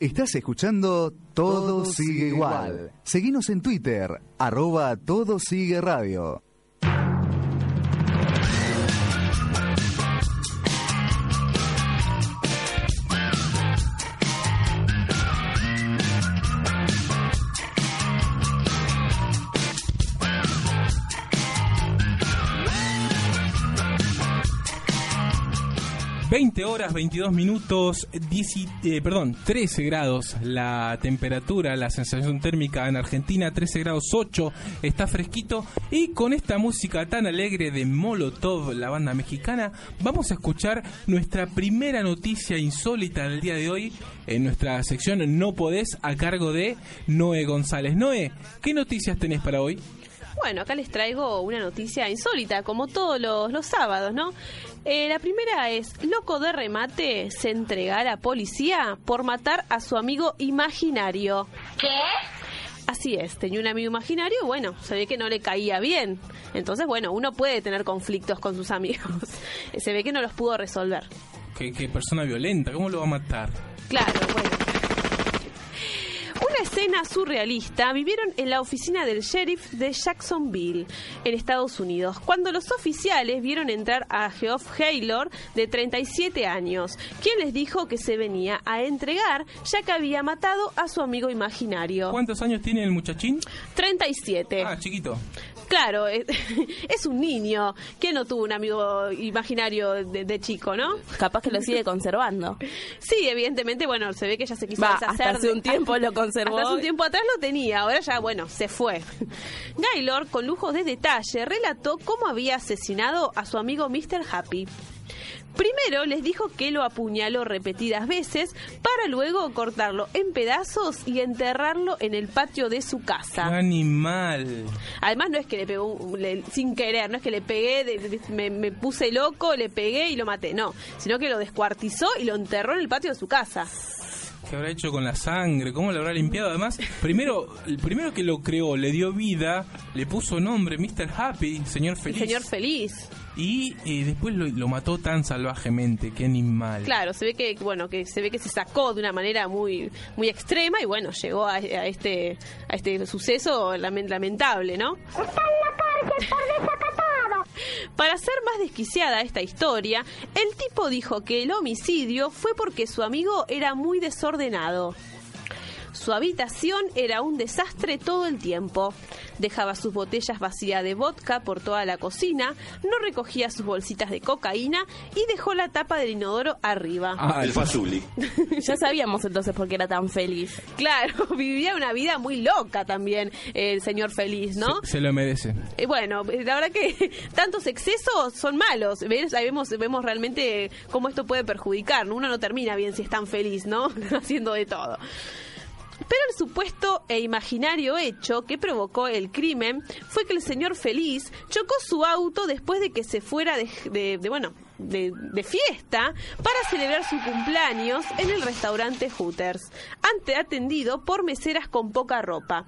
Estás escuchando Todo, sigue igual. Seguinos en Twitter, arroba Todo sigue radio. 20 horas, 22 minutos, 10, eh, perdón, 13 grados la temperatura, la sensación térmica en Argentina, 13 grados 8, está fresquito. Y con esta música tan alegre de Molotov, la banda mexicana, vamos a escuchar nuestra primera noticia insólita del día de hoy en nuestra sección No Podés a cargo de Noé González. Noé, ¿qué noticias tenés para hoy? Bueno, acá les traigo una noticia insólita, como todos los, los sábados, ¿no? Eh, la primera es, loco de remate se entrega a la policía por matar a su amigo imaginario. ¿Qué? Así es, tenía un amigo imaginario, bueno, se ve que no le caía bien. Entonces, bueno, uno puede tener conflictos con sus amigos. se ve que no los pudo resolver. ¿Qué, qué persona violenta? ¿Cómo lo va a matar? Claro, bueno. Escena surrealista vivieron en la oficina del sheriff de Jacksonville, en Estados Unidos, cuando los oficiales vieron entrar a Geoff Haylor, de 37 años, quien les dijo que se venía a entregar ya que había matado a su amigo imaginario. ¿Cuántos años tiene el muchachín? 37. Ah, chiquito. Claro, es, es un niño. ¿Quién no tuvo un amigo imaginario de, de chico, no? Capaz que lo sigue conservando. Sí, evidentemente, bueno, se ve que ya se quiso Va, deshacer. hasta hace un tiempo lo conservó. Hasta hace un tiempo atrás lo tenía, ahora ya, bueno, se fue. Gaylord, con lujos de detalle, relató cómo había asesinado a su amigo Mr. Happy. Primero les dijo que lo apuñaló repetidas veces para luego cortarlo en pedazos y enterrarlo en el patio de su ¡Qué casa. animal! Además no es que le pegó le- sin querer, no es que le pegué, de- de- me, me puse loco, le pegué y lo maté, no, sino que lo descuartizó y lo enterró en el patio de su casa. ¿Qué habrá hecho con la sangre? ¿Cómo lo habrá limpiado? Además, primero, el primero que lo creó, le dio vida, le puso nombre Mr. Happy, señor El feliz. señor feliz. Y eh, después lo, lo mató tan salvajemente, qué animal. Claro, se ve que bueno, que se ve que se sacó de una manera muy muy extrema y bueno, llegó a, a este a este suceso lamen- lamentable, ¿no? ¡Está en la cárcel por! Para ser más desquiciada esta historia, el tipo dijo que el homicidio fue porque su amigo era muy desordenado. Su habitación era un desastre todo el tiempo. Dejaba sus botellas vacías de vodka por toda la cocina, no recogía sus bolsitas de cocaína y dejó la tapa del inodoro arriba. Ah, El Fazuli. Ya sabíamos entonces por qué era tan feliz. Claro, vivía una vida muy loca también el señor feliz, ¿no? se, se lo merece. Eh, bueno, eh, la verdad que tantos excesos son malos. ¿Ves? Ahí vemos, vemos realmente cómo esto puede perjudicar. ¿no? Uno no termina bien si es tan feliz, ¿no? Haciendo de todo. Pero el supuesto e imaginario hecho que provocó el crimen fue que el señor Feliz chocó su auto después de que se fuera de, de- de, bueno, de, de fiesta para celebrar su cumpleaños en el restaurante Hooters, ante atendido por meseras con poca ropa.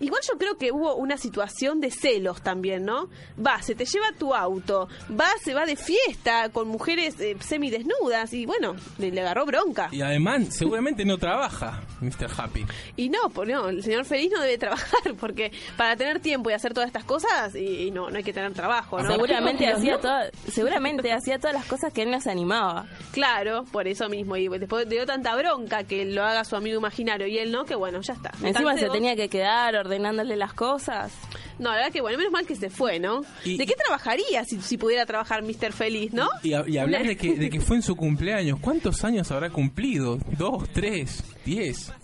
Igual yo creo que hubo una situación de celos también, ¿no? Va, se te lleva tu auto, va, se va de fiesta con mujeres eh, semidesnudas y bueno, le, le agarró bronca. Y además, seguramente no trabaja, Mr. Happy. Y no, no, el señor feliz no debe trabajar porque para tener tiempo y hacer todas estas cosas y, y no, no hay que tener trabajo, ¿no? Seguramente hacía toda- seguramente hacía todas las cosas que él no se animaba. Claro, por eso mismo. Y después dio tanta bronca que lo haga su amigo imaginario y él no, que bueno, ya está. Encima se tenía que quedar ordenándole las cosas. No, la verdad que bueno, menos mal que se fue, ¿no? Y- ¿De qué trabajaría si, si pudiera trabajar Mr. Feliz, no? Y, y hablar de que, de que fue en su cumpleaños. ¿Cuántos años habrá cumplido? ¿Dos, tres,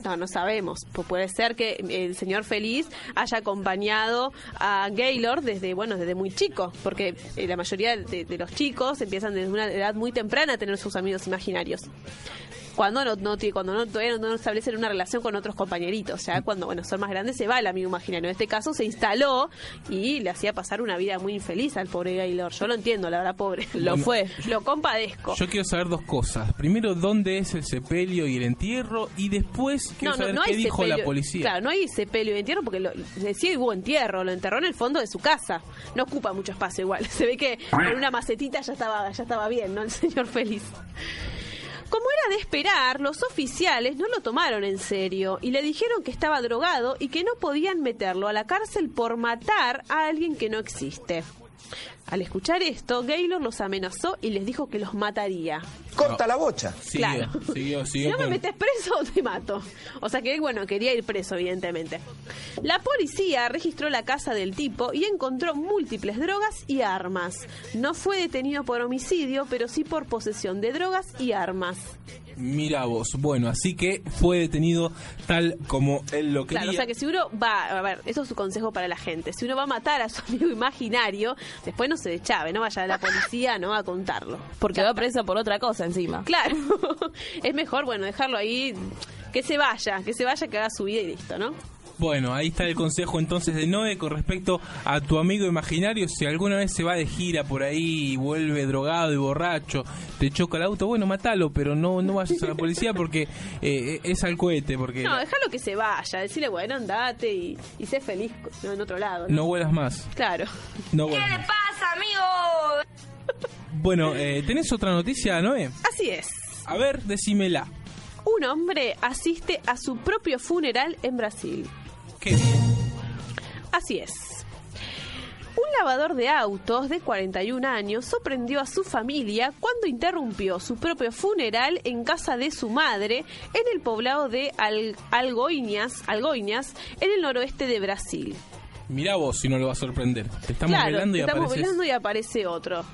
No, no sabemos. Pu- puede ser que el señor Feliz haya acompañado a Gaylord desde, bueno, desde muy chico, porque eh, la mayoría de los chicos empiezan desde una edad muy temprana a tener sus amigos imaginarios. Cuando no, no tiene- cuando no, todavía no, no establecen una relación con otros compañeritos, ya cuando bueno son más grandes se va el amigo imaginario. En este caso se instaló y le hacía pasar una vida muy infeliz al pobre Gaylord. Yo lo entiendo, la verdad, pobre. Lo Bueno, fue, lo compadezco. Yo quiero saber dos cosas. Primero, ¿dónde es el sepelio y el entierro? Y después, quiero saber qué dijo la policía. Claro, no hay sepelio y entierro porque lo, decía que hubo entierro, lo enterró en el fondo de su casa. No ocupa mucho espacio igual. Se ve que con una macetita ya estaba, ya estaba bien, ¿no? El señor feliz. Como era de esperar, los oficiales no lo tomaron en serio y le dijeron que estaba drogado y que no podían meterlo a la cárcel por matar a alguien que no existe. Al escuchar esto, Gaylor los amenazó y les dijo que los mataría. Corta la bocha. Siguió, Claro. siguió, Si siguió no me metes preso, te mato. O sea que bueno, quería ir preso, evidentemente. La policía registró la casa del tipo y encontró múltiples drogas y armas. No fue detenido por homicidio, pero sí por posesión de drogas y armas. Mira vos. Bueno, así que fue detenido tal como él lo quería. Claro, o sea que si uno va, a ver, eso es su consejo para la gente. Si uno va a matar a su amigo imaginario, después no se deschave, no vaya a la policía, no a contarlo. Porque va preso por otra cosa encima. Claro, es mejor, bueno, dejarlo ahí, que se vaya, que se vaya, que haga su vida y listo, ¿no? Bueno, ahí está el consejo entonces de Noé con respecto a tu amigo imaginario. Si alguna vez se va de gira por ahí y vuelve drogado y borracho, te choca el auto, bueno, matalo, pero no, no vayas a la policía porque eh, es al cohete, porque No, déjalo que se vaya, decirle, bueno, andate y, y sé feliz no, en otro lado. ¿no? no vuelas más. Claro. No vuelas más. Bueno, eh, ¿tenés otra noticia, Noé? Así es. A ver, decímela. Un hombre asiste a su propio funeral en Brasil. ¿Qué bien? Así es. Un lavador de autos de 41 años sorprendió a su familia cuando interrumpió su propio funeral en casa de su madre en el poblado de Al- Algoiñas, Algoiñas, en el noroeste de Brasil. Mirá vos si no lo va a sorprender. Te estamos claro, velando y estamos apareces. velando y aparece otro.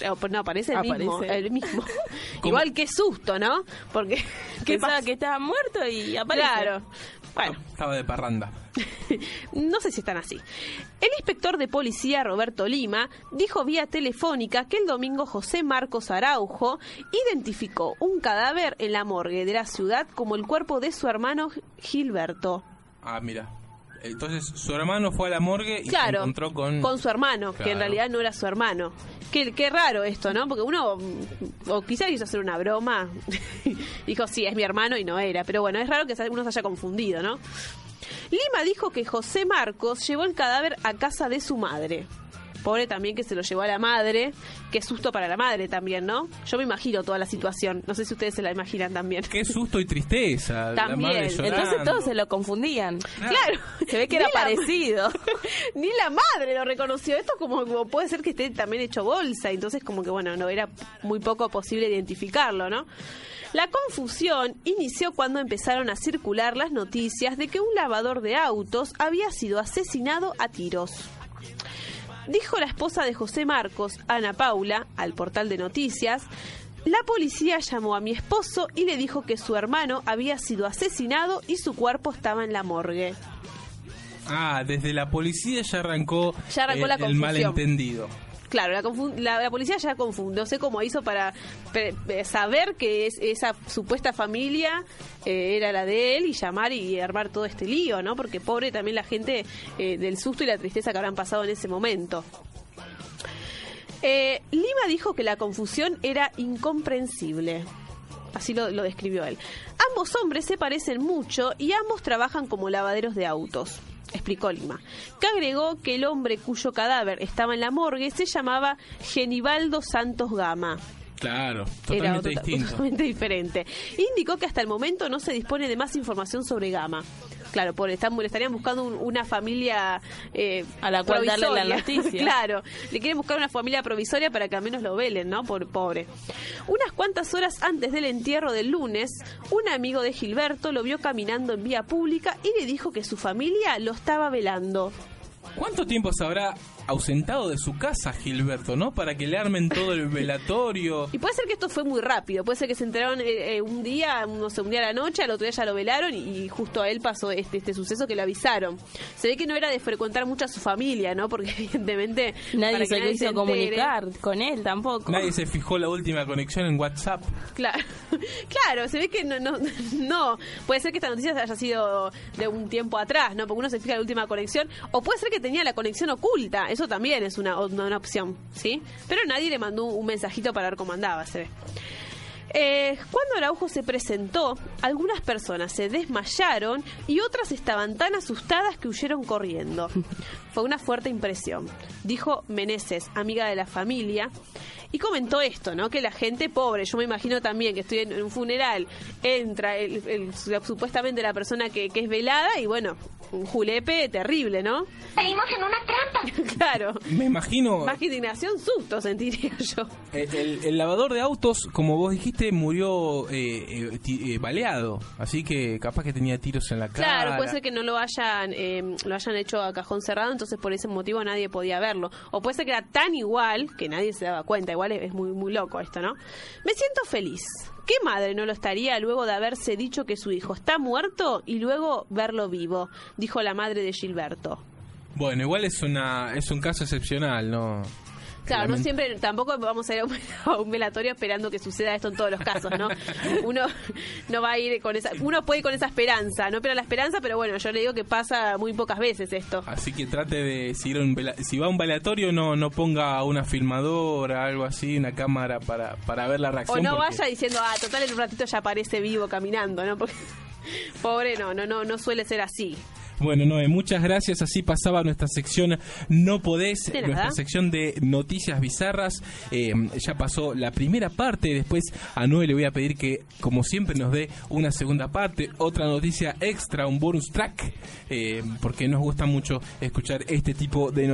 Eh, No, aparece el mismo. Aparece. El mismo. Igual que susto, ¿no? Porque. ¿Qué Pensaba pasa? que estaba muerto y aparece. Claro. Bueno, Estaba de parranda. no sé si están así. El inspector de policía Roberto Lima dijo vía telefónica que el domingo José Marcos Araujo identificó un cadáver en la morgue de la ciudad como el cuerpo de su hermano Gilberto. Ah, mira. Entonces su hermano fue a la morgue y se Claro, encontró con... su hermano, que en realidad no era su hermano. Qué, qué raro esto, ¿no? Porque uno, o quizás quiso hacer una broma, dijo, sí, es mi hermano y no era. Pero bueno, es raro que se- uno se haya confundido, ¿no? Lima dijo que José Marcos llevó el cadáver a casa de su madre. Pobre también que se lo llevó a la madre. Qué susto para la madre también, ¿no? Yo me imagino toda la situación. No sé si ustedes se la imaginan también. Qué susto y tristeza. la También. Entonces todos se lo confundían. Claro. Se ve que era Ni la- parecido. Ni la madre lo reconoció. Esto como, como puede ser que esté también hecho bolsa. Entonces como que bueno, no era muy poco posible identificarlo, ¿no? La confusión inició cuando empezaron a circular las noticias de que un lavador de autos había sido asesinado a tiros. Dijo la esposa de José Marcos, Ana Paula, al portal de noticias, la policía llamó a mi esposo y le dijo que su hermano había sido asesinado y su cuerpo estaba en la morgue. Ah, desde la policía ya arrancó, Ya arrancó eh, la el malentendido. Claro, la, la, policía ya confundió. No sé cómo hizo para saber que es- esa supuesta familia eh, era la de él y llamar y armar todo este lío, ¿no? Porque pobre también la gente eh, del susto y la tristeza que habrán pasado en ese momento. Eh, Lima dijo que la confusión era incomprensible. Así lo, lo describió él. Ambos hombres se parecen mucho y ambos trabajan como lavaderos de autos, explicó Lima. Que agregó que el hombre cuyo cadáver estaba en la morgue se llamaba Genibaldo Santos Gama. Claro, Era totalmente otro- distinto. totalmente diferente. Indicó que hasta el momento no se dispone de más información sobre Gama. Claro, por están, le estarían buscando un- una familia eh, A la cual darle la noticia. claro, le quieren buscar una familia provisoria para que al menos lo velen, ¿no? Por pobre. Unas cuantas horas antes del entierro del lunes, un amigo de Gilberto lo vio caminando en vía pública y le dijo que su familia lo estaba velando. ¿Cuánto tiempo se habrá ausentado de su casa Gilberto, no? Para que le armen todo el velatorio. Y puede ser que esto fue muy rápido, puede ser que se enteraron eh, eh, un día, no sé, un día a la noche, al otro día ya lo velaron y, y justo a él pasó este, este suceso que le avisaron. Se ve que no era de frecuentar mucho a su familia, ¿no? Porque evidentemente... Nadie se quiso entere- comunicar con él tampoco. Nadie se fijó la última conexión en WhatsApp. Claro, claro, se ve que no, no, no, puede ser que esta noticia haya sido de un tiempo atrás, ¿no? Porque uno se fija la última conexión, o puede ser que tenía la conexión oculta, eso también es una, una, una opción, ¿sí? Pero nadie le mandó un mensajito para ver cómo andaba, se ve. Eh, cuando Araujo se presentó, algunas personas se desmayaron y otras estaban tan asustadas que huyeron corriendo. Fue una fuerte impresión, dijo Meneses, amiga de la familia, y comentó esto, ¿no? Que la gente pobre, yo me imagino también que estoy en un funeral, entra el, el- supuestamente la persona que, que es velada y bueno, un julepe terrible, ¿no? Caímos en una trampa. Claro. Me imagino Más que indignación, susto sentiría yo. eh, el, el lavador de autos, como vos dijiste, murió eh, eh, ti- eh, baleado, así que capaz que tenía tiros en la cara. Claro, puede ser que no lo hayan eh, lo hayan hecho a cajón cerrado, entonces por ese motivo nadie podía verlo. O puede ser que era tan igual que nadie se daba cuenta. Igual es, muy muy loco esto, ¿no? Me siento feliz. ¿Qué madre no lo estaría luego de haberse dicho que su hijo está muerto y luego verlo vivo? Dijo la madre de Gilberto. Bueno, igual es una es un caso excepcional, ¿no? Claro, no siempre, tampoco vamos a ir a un, velatorio esperando que suceda esto en todos los casos, ¿no? Uno no va a ir con esa, uno puede ir con esa esperanza, no pero la esperanza, pero bueno, yo le digo que pasa muy pocas veces esto. Así que trate de si, ir a un vela- si va a un velatorio no no ponga una filmadora, algo así, una cámara para, para ver la O reacción. no porque- vaya diciendo, ah, total en un ratito ya aparece vivo caminando, ¿no? Porque pobre no, no, no, no suele ser así. Bueno, Noé, muchas gracias. Así pasaba nuestra sección No Podés, nuestra sección de noticias bizarras. Eh, ya pasó la primera parte. Después a Noé le voy a pedir que, como siempre, nos dé una segunda parte, otra noticia extra, un bonus track, eh, porque nos gusta mucho escuchar este tipo de noticias.